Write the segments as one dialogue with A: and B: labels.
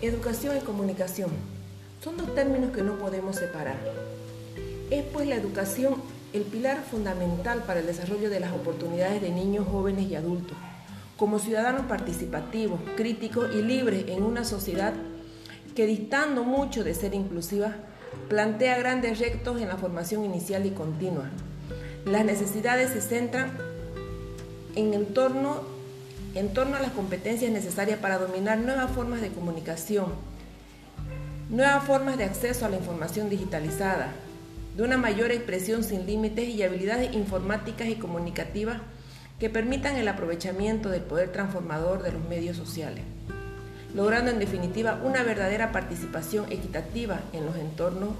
A: Educación y comunicación son dos términos que no podemos separar. Es pues la educación el pilar fundamental para el desarrollo de las oportunidades de niños, jóvenes y adultos, como ciudadanos participativos, críticos y libres en una sociedad que distando mucho de ser inclusiva, plantea grandes retos en la formación inicial y continua. Las necesidades se centran en torno, en torno a las competencias necesarias para dominar nuevas formas de comunicación, nuevas formas de acceso a la información digitalizada, de una mayor expresión sin límites y habilidades informáticas y comunicativas que permitan el aprovechamiento del poder transformador de los medios sociales, logrando en definitiva una verdadera participación equitativa en los entornos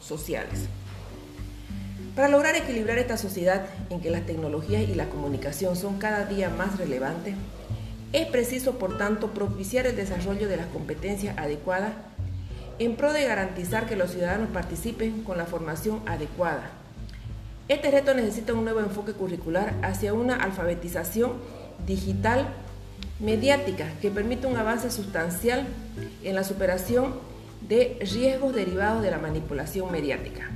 A: sociales. Para lograr equilibrar esta sociedad en que las tecnologías y la comunicación son cada día más relevantes, es preciso, por tanto, propiciar el desarrollo de las competencias adecuadas en pro de garantizar que los ciudadanos participen con la formación adecuada. Este reto necesita un nuevo enfoque curricular hacia una alfabetización digital mediática que permita un avance sustancial en la superación de riesgos derivados de la manipulación mediática.